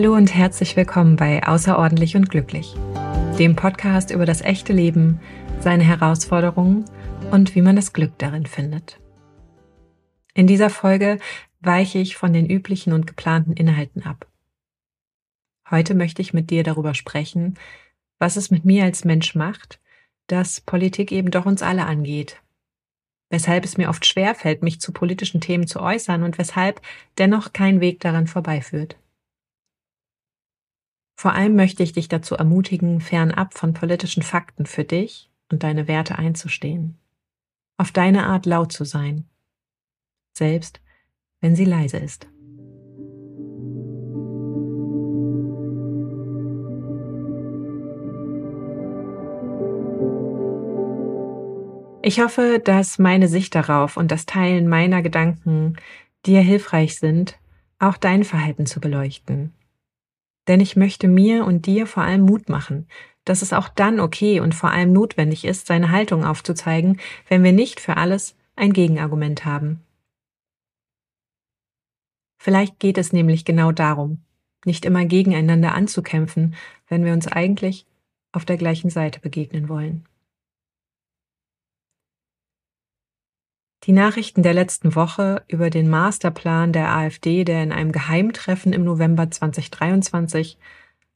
Hallo und herzlich willkommen bei Außerordentlich und Glücklich, dem Podcast über das echte Leben, seine Herausforderungen und wie man das Glück darin findet. In dieser Folge weiche ich von den üblichen und geplanten Inhalten ab. Heute möchte ich mit dir darüber sprechen, was es mit mir als Mensch macht, dass Politik eben doch uns alle angeht. Weshalb es mir oft schwer fällt, mich zu politischen Themen zu äußern und weshalb dennoch kein Weg daran vorbeiführt. Vor allem möchte ich dich dazu ermutigen, fernab von politischen Fakten für dich und deine Werte einzustehen. Auf deine Art laut zu sein. Selbst wenn sie leise ist. Ich hoffe, dass meine Sicht darauf und das Teilen meiner Gedanken dir hilfreich sind, auch dein Verhalten zu beleuchten. Denn ich möchte mir und dir vor allem Mut machen, dass es auch dann okay und vor allem notwendig ist, seine Haltung aufzuzeigen, wenn wir nicht für alles ein Gegenargument haben. Vielleicht geht es nämlich genau darum, nicht immer gegeneinander anzukämpfen, wenn wir uns eigentlich auf der gleichen Seite begegnen wollen. Die Nachrichten der letzten Woche über den Masterplan der AfD, der in einem Geheimtreffen im November 2023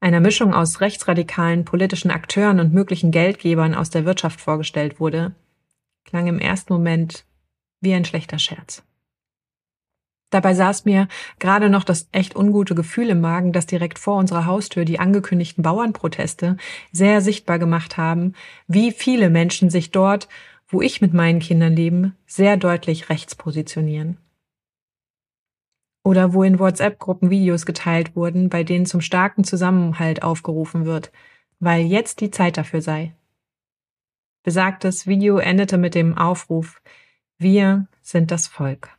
einer Mischung aus rechtsradikalen politischen Akteuren und möglichen Geldgebern aus der Wirtschaft vorgestellt wurde, klang im ersten Moment wie ein schlechter Scherz. Dabei saß mir gerade noch das echt ungute Gefühl im Magen, dass direkt vor unserer Haustür die angekündigten Bauernproteste sehr sichtbar gemacht haben, wie viele Menschen sich dort wo ich mit meinen Kindern lebe, sehr deutlich rechts positionieren. Oder wo in WhatsApp-Gruppen Videos geteilt wurden, bei denen zum starken Zusammenhalt aufgerufen wird, weil jetzt die Zeit dafür sei. Besagtes Video endete mit dem Aufruf Wir sind das Volk.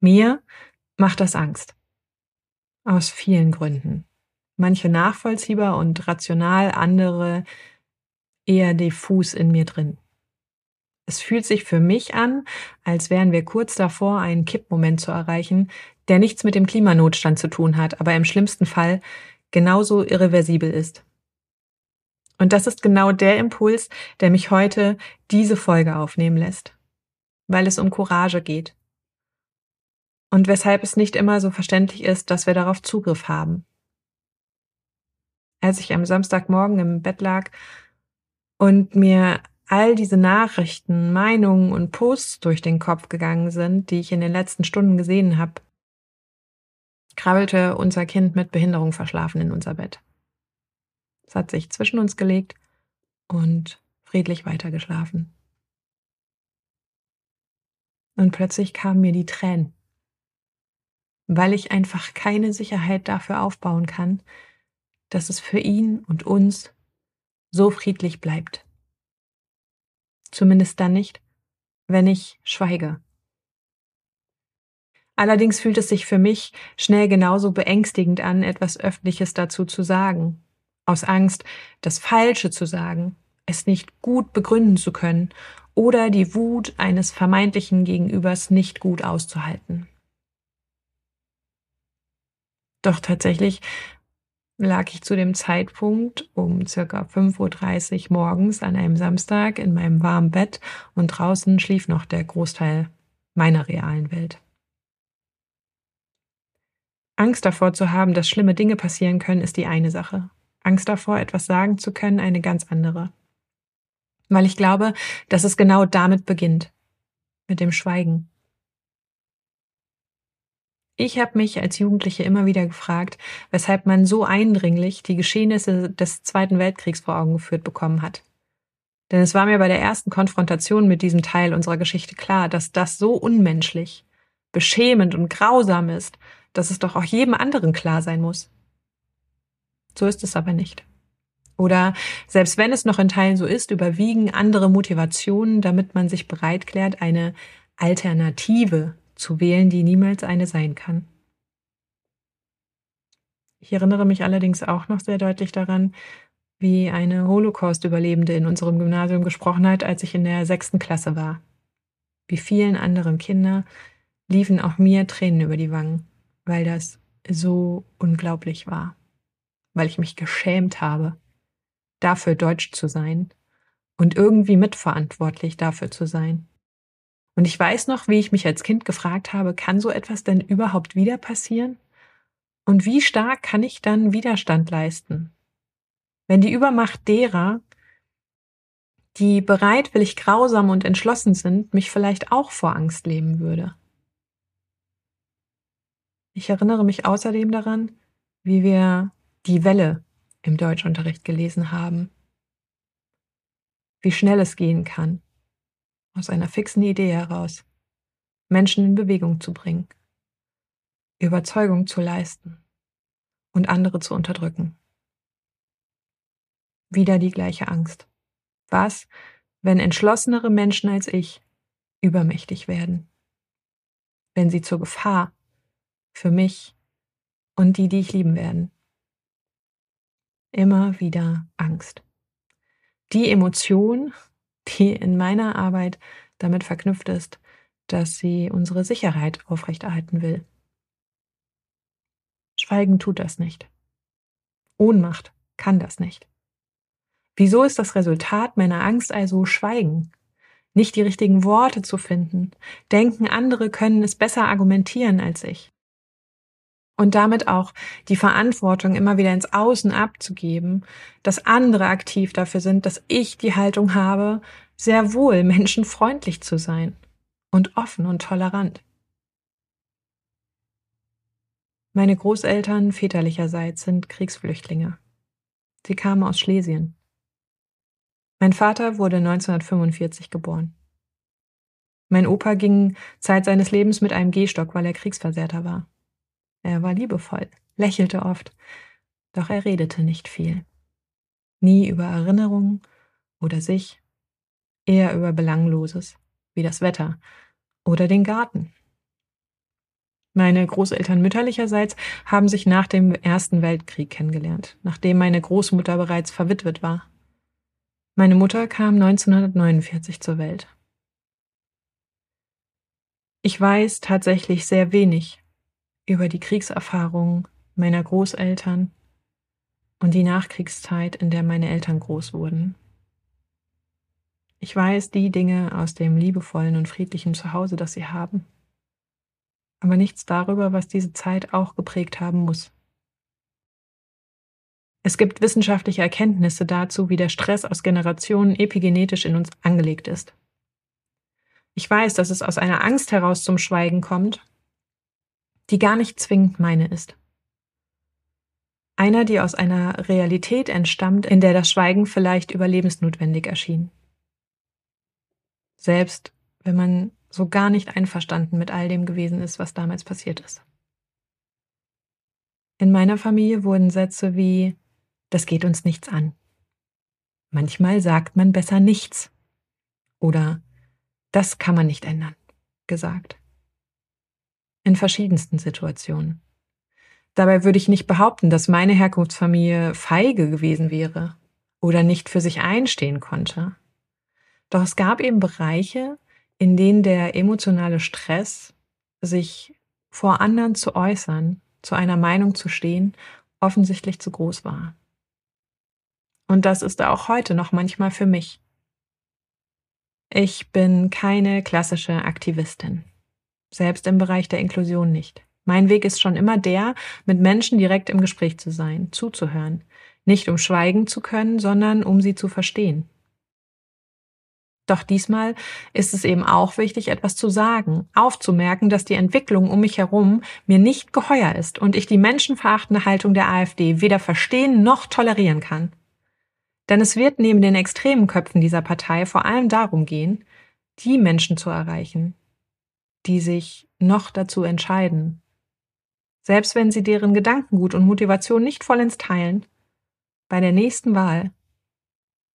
Mir macht das Angst. Aus vielen Gründen. Manche nachvollziehbar und rational, andere eher diffus in mir drin. Es fühlt sich für mich an, als wären wir kurz davor, einen Kippmoment zu erreichen, der nichts mit dem Klimanotstand zu tun hat, aber im schlimmsten Fall genauso irreversibel ist. Und das ist genau der Impuls, der mich heute diese Folge aufnehmen lässt, weil es um Courage geht. Und weshalb es nicht immer so verständlich ist, dass wir darauf Zugriff haben. Als ich am Samstagmorgen im Bett lag und mir all diese Nachrichten, Meinungen und Posts durch den Kopf gegangen sind, die ich in den letzten Stunden gesehen habe, krabbelte unser Kind mit Behinderung verschlafen in unser Bett. Es hat sich zwischen uns gelegt und friedlich weitergeschlafen. Und plötzlich kamen mir die Tränen, weil ich einfach keine Sicherheit dafür aufbauen kann, dass es für ihn und uns so friedlich bleibt. Zumindest dann nicht, wenn ich schweige. Allerdings fühlt es sich für mich schnell genauso beängstigend an, etwas Öffentliches dazu zu sagen. Aus Angst, das Falsche zu sagen, es nicht gut begründen zu können oder die Wut eines vermeintlichen Gegenübers nicht gut auszuhalten. Doch tatsächlich lag ich zu dem Zeitpunkt um circa 5.30 Uhr morgens an einem Samstag in meinem warmen Bett und draußen schlief noch der Großteil meiner realen Welt. Angst davor zu haben, dass schlimme Dinge passieren können, ist die eine Sache. Angst davor, etwas sagen zu können, eine ganz andere. Weil ich glaube, dass es genau damit beginnt. Mit dem Schweigen. Ich habe mich als Jugendliche immer wieder gefragt, weshalb man so eindringlich die Geschehnisse des Zweiten Weltkriegs vor Augen geführt bekommen hat. Denn es war mir bei der ersten Konfrontation mit diesem Teil unserer Geschichte klar, dass das so unmenschlich, beschämend und grausam ist, dass es doch auch jedem anderen klar sein muss. So ist es aber nicht. Oder selbst wenn es noch in Teilen so ist, überwiegen andere Motivationen, damit man sich bereit klärt, eine Alternative zu wählen, die niemals eine sein kann. Ich erinnere mich allerdings auch noch sehr deutlich daran, wie eine Holocaust-Überlebende in unserem Gymnasium gesprochen hat, als ich in der sechsten Klasse war. Wie vielen anderen Kinder liefen auch mir Tränen über die Wangen, weil das so unglaublich war, weil ich mich geschämt habe, dafür deutsch zu sein und irgendwie mitverantwortlich dafür zu sein. Und ich weiß noch, wie ich mich als Kind gefragt habe, kann so etwas denn überhaupt wieder passieren? Und wie stark kann ich dann Widerstand leisten? Wenn die Übermacht derer, die bereitwillig grausam und entschlossen sind, mich vielleicht auch vor Angst leben würde. Ich erinnere mich außerdem daran, wie wir die Welle im Deutschunterricht gelesen haben. Wie schnell es gehen kann, aus einer fixen Idee heraus, Menschen in Bewegung zu bringen, Überzeugung zu leisten und andere zu unterdrücken. Wieder die gleiche Angst. Was, wenn entschlossenere Menschen als ich übermächtig werden? Wenn sie zur Gefahr für mich und die, die ich lieben werden? Immer wieder Angst. Die Emotion, die in meiner Arbeit damit verknüpft ist, dass sie unsere Sicherheit aufrechterhalten will. Schweigen tut das nicht. Ohnmacht kann das nicht. Wieso ist das Resultat meiner Angst also Schweigen? Nicht die richtigen Worte zu finden, denken, andere können es besser argumentieren als ich. Und damit auch die Verantwortung immer wieder ins Außen abzugeben, dass andere aktiv dafür sind, dass ich die Haltung habe, sehr wohl menschenfreundlich zu sein und offen und tolerant. Meine Großeltern väterlicherseits sind Kriegsflüchtlinge. Sie kamen aus Schlesien. Mein Vater wurde 1945 geboren. Mein Opa ging Zeit seines Lebens mit einem Gehstock, weil er Kriegsversehrter war. Er war liebevoll, lächelte oft, doch er redete nicht viel. Nie über Erinnerungen oder sich, eher über Belangloses, wie das Wetter oder den Garten. Meine Großeltern mütterlicherseits haben sich nach dem Ersten Weltkrieg kennengelernt, nachdem meine Großmutter bereits verwitwet war. Meine Mutter kam 1949 zur Welt. Ich weiß tatsächlich sehr wenig über die Kriegserfahrungen meiner Großeltern und die Nachkriegszeit, in der meine Eltern groß wurden. Ich weiß die Dinge aus dem liebevollen und friedlichen Zuhause, das sie haben, aber nichts darüber, was diese Zeit auch geprägt haben muss. Es gibt wissenschaftliche Erkenntnisse dazu, wie der Stress aus Generationen epigenetisch in uns angelegt ist. Ich weiß, dass es aus einer Angst heraus zum Schweigen kommt, die gar nicht zwingend meine ist. Einer, die aus einer Realität entstammt, in der das Schweigen vielleicht überlebensnotwendig erschien. Selbst wenn man so gar nicht einverstanden mit all dem gewesen ist, was damals passiert ist. In meiner Familie wurden Sätze wie das geht uns nichts an. Manchmal sagt man besser nichts oder das kann man nicht ändern, gesagt. In verschiedensten Situationen. Dabei würde ich nicht behaupten, dass meine Herkunftsfamilie feige gewesen wäre oder nicht für sich einstehen konnte. Doch es gab eben Bereiche, in denen der emotionale Stress, sich vor anderen zu äußern, zu einer Meinung zu stehen, offensichtlich zu groß war. Und das ist auch heute noch manchmal für mich. Ich bin keine klassische Aktivistin. Selbst im Bereich der Inklusion nicht. Mein Weg ist schon immer der, mit Menschen direkt im Gespräch zu sein, zuzuhören. Nicht um schweigen zu können, sondern um sie zu verstehen. Doch diesmal ist es eben auch wichtig, etwas zu sagen, aufzumerken, dass die Entwicklung um mich herum mir nicht geheuer ist und ich die menschenverachtende Haltung der AfD weder verstehen noch tolerieren kann. Denn es wird neben den extremen Köpfen dieser Partei vor allem darum gehen, die Menschen zu erreichen, die sich noch dazu entscheiden, selbst wenn sie deren Gedankengut und Motivation nicht vollends teilen, bei der nächsten Wahl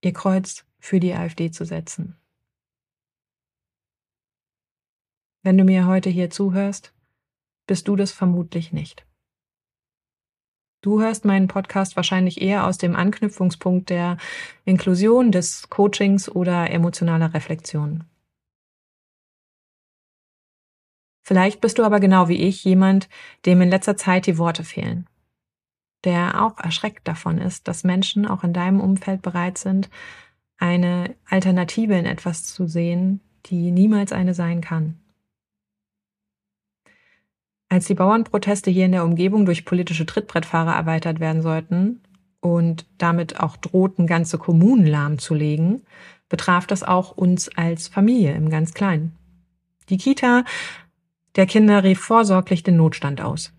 ihr Kreuz für die AfD zu setzen. Wenn du mir heute hier zuhörst, bist du das vermutlich nicht. Du hörst meinen Podcast wahrscheinlich eher aus dem Anknüpfungspunkt der Inklusion, des Coachings oder emotionaler Reflexion. Vielleicht bist du aber genau wie ich jemand, dem in letzter Zeit die Worte fehlen, der auch erschreckt davon ist, dass Menschen auch in deinem Umfeld bereit sind, eine Alternative in etwas zu sehen, die niemals eine sein kann. Als die Bauernproteste hier in der Umgebung durch politische Trittbrettfahrer erweitert werden sollten und damit auch drohten, ganze Kommunen lahmzulegen, betraf das auch uns als Familie im ganz Kleinen. Die Kita der Kinder rief vorsorglich den Notstand aus.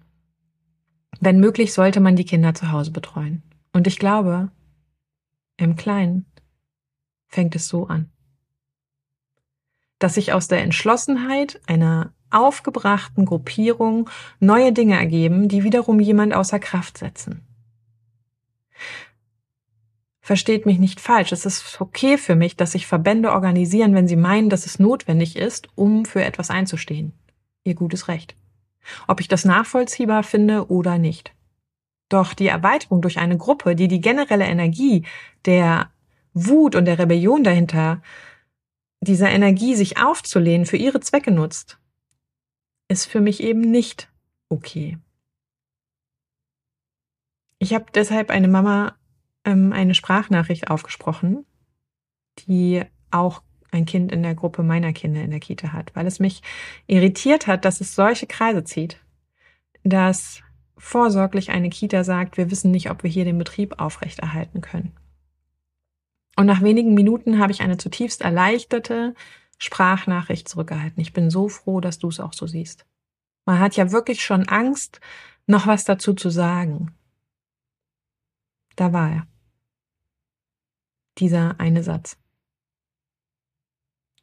Wenn möglich, sollte man die Kinder zu Hause betreuen. Und ich glaube, im Kleinen fängt es so an. Dass sich aus der Entschlossenheit einer aufgebrachten Gruppierung neue Dinge ergeben, die wiederum jemand außer Kraft setzen. Versteht mich nicht falsch, es ist okay für mich, dass sich Verbände organisieren, wenn sie meinen, dass es notwendig ist, um für etwas einzustehen. Ihr gutes Recht. Ob ich das nachvollziehbar finde oder nicht. Doch die Erweiterung durch eine Gruppe, die die generelle Energie der Wut und der Rebellion dahinter, dieser Energie sich aufzulehnen, für ihre Zwecke nutzt, ist für mich eben nicht okay. Ich habe deshalb eine Mama ähm, eine Sprachnachricht aufgesprochen, die auch ein Kind in der Gruppe meiner Kinder in der Kita hat, weil es mich irritiert hat, dass es solche Kreise zieht, dass vorsorglich eine Kita sagt, wir wissen nicht, ob wir hier den Betrieb aufrechterhalten können. Und nach wenigen Minuten habe ich eine zutiefst erleichterte Sprachnachricht zurückgehalten. Ich bin so froh, dass du es auch so siehst. Man hat ja wirklich schon Angst, noch was dazu zu sagen. Da war er. Dieser eine Satz.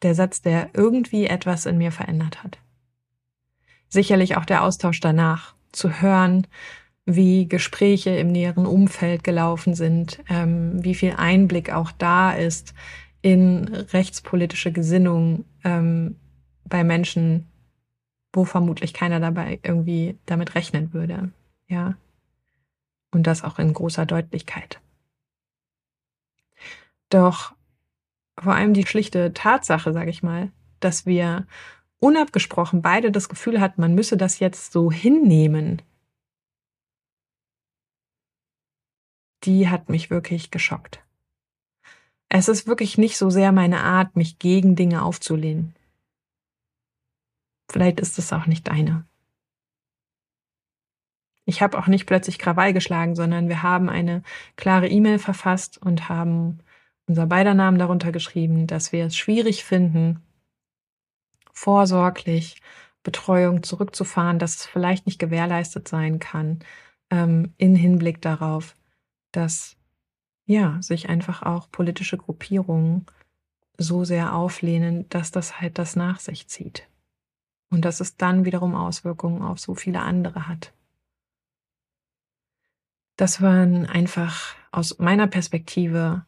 Der Satz, der irgendwie etwas in mir verändert hat. Sicherlich auch der Austausch danach, zu hören, wie Gespräche im näheren Umfeld gelaufen sind, ähm, wie viel Einblick auch da ist in rechtspolitische Gesinnung ähm, bei Menschen, wo vermutlich keiner dabei irgendwie damit rechnen würde. Ja. Und das auch in großer Deutlichkeit. Doch vor allem die schlichte Tatsache, sage ich mal, dass wir unabgesprochen beide das Gefühl hatten, man müsse das jetzt so hinnehmen, die hat mich wirklich geschockt. Es ist wirklich nicht so sehr meine Art, mich gegen Dinge aufzulehnen. Vielleicht ist es auch nicht deine. Ich habe auch nicht plötzlich Krawall geschlagen, sondern wir haben eine klare E-Mail verfasst und haben unser beider Namen darunter geschrieben, dass wir es schwierig finden, vorsorglich Betreuung zurückzufahren, dass es vielleicht nicht gewährleistet sein kann, ähm, in Hinblick darauf, dass ja sich einfach auch politische Gruppierungen so sehr auflehnen, dass das halt das nach sich zieht. Und dass es dann wiederum Auswirkungen auf so viele andere hat. Das waren einfach aus meiner Perspektive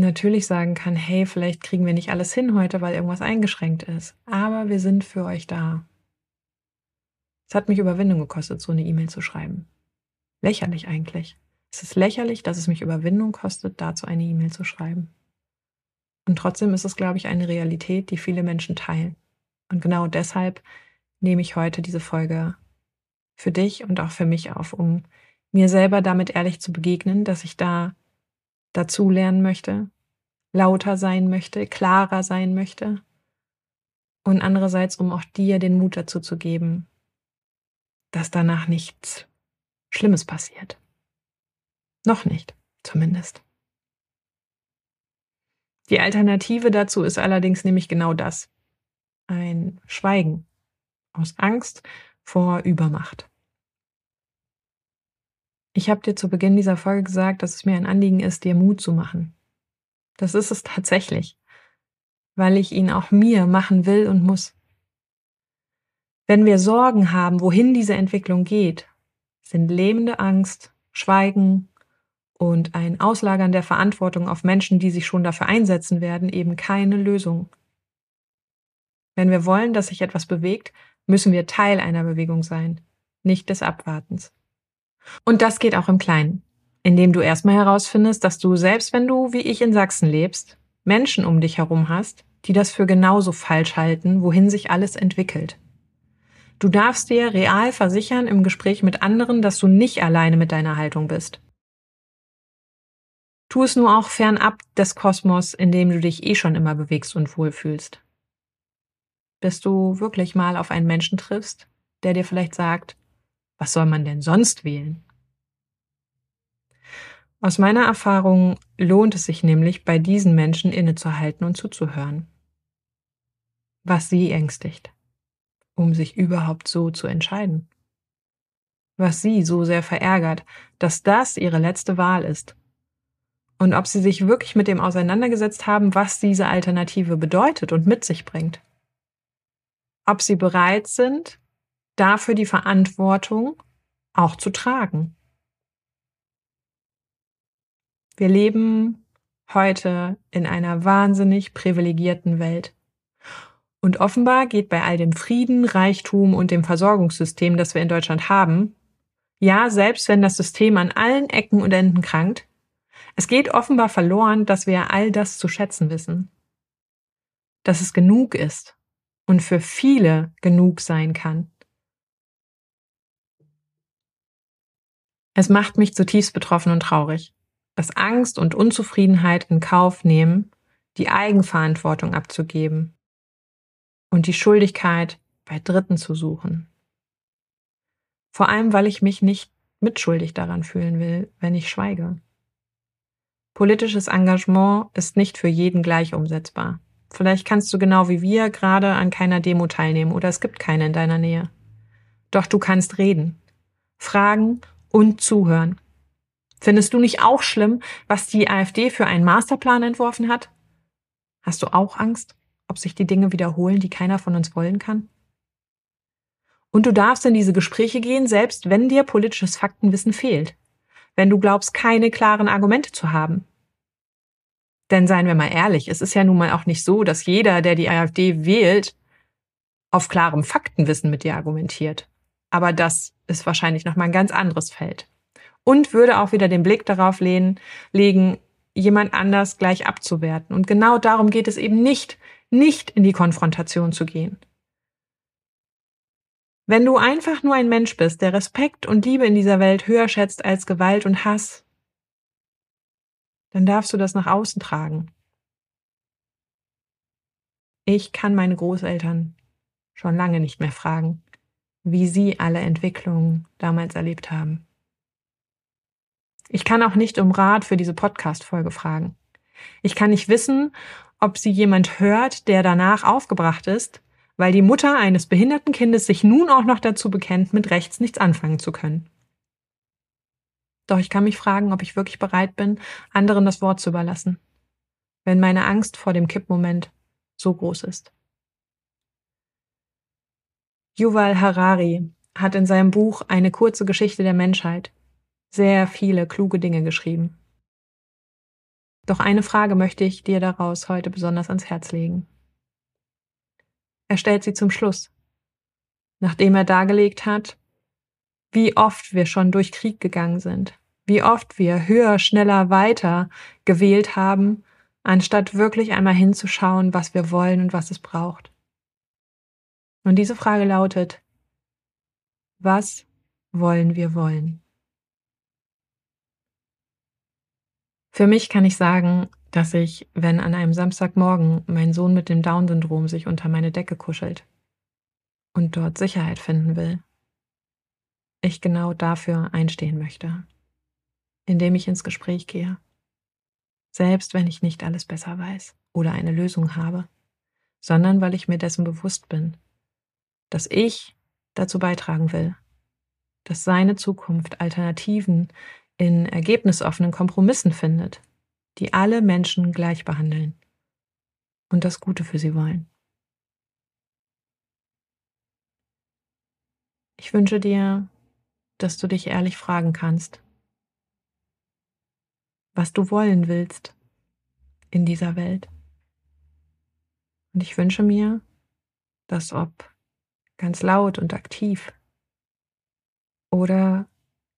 natürlich sagen kann, hey, vielleicht kriegen wir nicht alles hin heute, weil irgendwas eingeschränkt ist, aber wir sind für euch da. Es hat mich Überwindung gekostet, so eine E-Mail zu schreiben. Lächerlich eigentlich. Es ist lächerlich, dass es mich Überwindung kostet, dazu eine E-Mail zu schreiben. Und trotzdem ist es, glaube ich, eine Realität, die viele Menschen teilen. Und genau deshalb nehme ich heute diese Folge für dich und auch für mich auf, um mir selber damit ehrlich zu begegnen, dass ich da dazu lernen möchte, lauter sein möchte, klarer sein möchte und andererseits, um auch dir den Mut dazu zu geben, dass danach nichts Schlimmes passiert. Noch nicht, zumindest. Die Alternative dazu ist allerdings nämlich genau das. Ein Schweigen aus Angst vor Übermacht. Ich habe dir zu Beginn dieser Folge gesagt, dass es mir ein Anliegen ist, dir Mut zu machen. Das ist es tatsächlich, weil ich ihn auch mir machen will und muss. Wenn wir Sorgen haben, wohin diese Entwicklung geht, sind lähmende Angst, Schweigen und ein Auslagern der Verantwortung auf Menschen, die sich schon dafür einsetzen werden, eben keine Lösung. Wenn wir wollen, dass sich etwas bewegt, müssen wir Teil einer Bewegung sein, nicht des Abwartens. Und das geht auch im Kleinen, indem du erstmal herausfindest, dass du selbst wenn du wie ich in Sachsen lebst, Menschen um dich herum hast, die das für genauso falsch halten, wohin sich alles entwickelt. Du darfst dir real versichern im Gespräch mit anderen, dass du nicht alleine mit deiner Haltung bist. Tu es nur auch fernab des Kosmos, in dem du dich eh schon immer bewegst und wohlfühlst. Bis du wirklich mal auf einen Menschen triffst, der dir vielleicht sagt, was soll man denn sonst wählen? Aus meiner Erfahrung lohnt es sich nämlich, bei diesen Menschen innezuhalten und zuzuhören. Was sie ängstigt, um sich überhaupt so zu entscheiden. Was sie so sehr verärgert, dass das ihre letzte Wahl ist. Und ob sie sich wirklich mit dem auseinandergesetzt haben, was diese Alternative bedeutet und mit sich bringt. Ob sie bereit sind, dafür die Verantwortung auch zu tragen. Wir leben heute in einer wahnsinnig privilegierten Welt. Und offenbar geht bei all dem Frieden, Reichtum und dem Versorgungssystem, das wir in Deutschland haben, ja, selbst wenn das System an allen Ecken und Enden krankt, es geht offenbar verloren, dass wir all das zu schätzen wissen. Dass es genug ist und für viele genug sein kann. Es macht mich zutiefst betroffen und traurig dass Angst und Unzufriedenheit in Kauf nehmen, die Eigenverantwortung abzugeben und die Schuldigkeit bei Dritten zu suchen. Vor allem, weil ich mich nicht mitschuldig daran fühlen will, wenn ich schweige. Politisches Engagement ist nicht für jeden gleich umsetzbar. Vielleicht kannst du genau wie wir gerade an keiner Demo teilnehmen oder es gibt keine in deiner Nähe. Doch du kannst reden, fragen und zuhören Findest du nicht auch schlimm, was die AfD für einen Masterplan entworfen hat? Hast du auch Angst, ob sich die Dinge wiederholen, die keiner von uns wollen kann? Und du darfst in diese Gespräche gehen, selbst wenn dir politisches Faktenwissen fehlt, wenn du glaubst, keine klaren Argumente zu haben. Denn seien wir mal ehrlich, es ist ja nun mal auch nicht so, dass jeder, der die AfD wählt, auf klarem Faktenwissen mit dir argumentiert. Aber das ist wahrscheinlich noch mal ein ganz anderes Feld und würde auch wieder den Blick darauf lehnen, legen, jemand anders gleich abzuwerten. Und genau darum geht es eben nicht, nicht in die Konfrontation zu gehen. Wenn du einfach nur ein Mensch bist, der Respekt und Liebe in dieser Welt höher schätzt als Gewalt und Hass, dann darfst du das nach außen tragen. Ich kann meine Großeltern schon lange nicht mehr fragen, wie sie alle Entwicklungen damals erlebt haben. Ich kann auch nicht um Rat für diese Podcast-Folge fragen. Ich kann nicht wissen, ob sie jemand hört, der danach aufgebracht ist, weil die Mutter eines behinderten Kindes sich nun auch noch dazu bekennt, mit rechts nichts anfangen zu können. Doch ich kann mich fragen, ob ich wirklich bereit bin, anderen das Wort zu überlassen, wenn meine Angst vor dem Kippmoment so groß ist. Yuval Harari hat in seinem Buch Eine kurze Geschichte der Menschheit sehr viele kluge Dinge geschrieben. Doch eine Frage möchte ich dir daraus heute besonders ans Herz legen. Er stellt sie zum Schluss, nachdem er dargelegt hat, wie oft wir schon durch Krieg gegangen sind, wie oft wir höher, schneller, weiter gewählt haben, anstatt wirklich einmal hinzuschauen, was wir wollen und was es braucht. Und diese Frage lautet, was wollen wir wollen? Für mich kann ich sagen, dass ich, wenn an einem Samstagmorgen mein Sohn mit dem Down-Syndrom sich unter meine Decke kuschelt und dort Sicherheit finden will, ich genau dafür einstehen möchte, indem ich ins Gespräch gehe. Selbst wenn ich nicht alles besser weiß oder eine Lösung habe, sondern weil ich mir dessen bewusst bin, dass ich dazu beitragen will, dass seine Zukunft Alternativen in ergebnisoffenen Kompromissen findet, die alle Menschen gleich behandeln und das Gute für sie wollen. Ich wünsche dir, dass du dich ehrlich fragen kannst, was du wollen willst in dieser Welt. Und ich wünsche mir, dass ob ganz laut und aktiv oder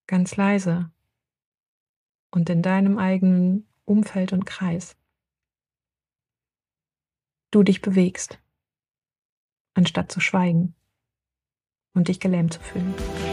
ganz leise und in deinem eigenen Umfeld und Kreis. du dich bewegst, anstatt zu schweigen und dich gelähmt zu fühlen.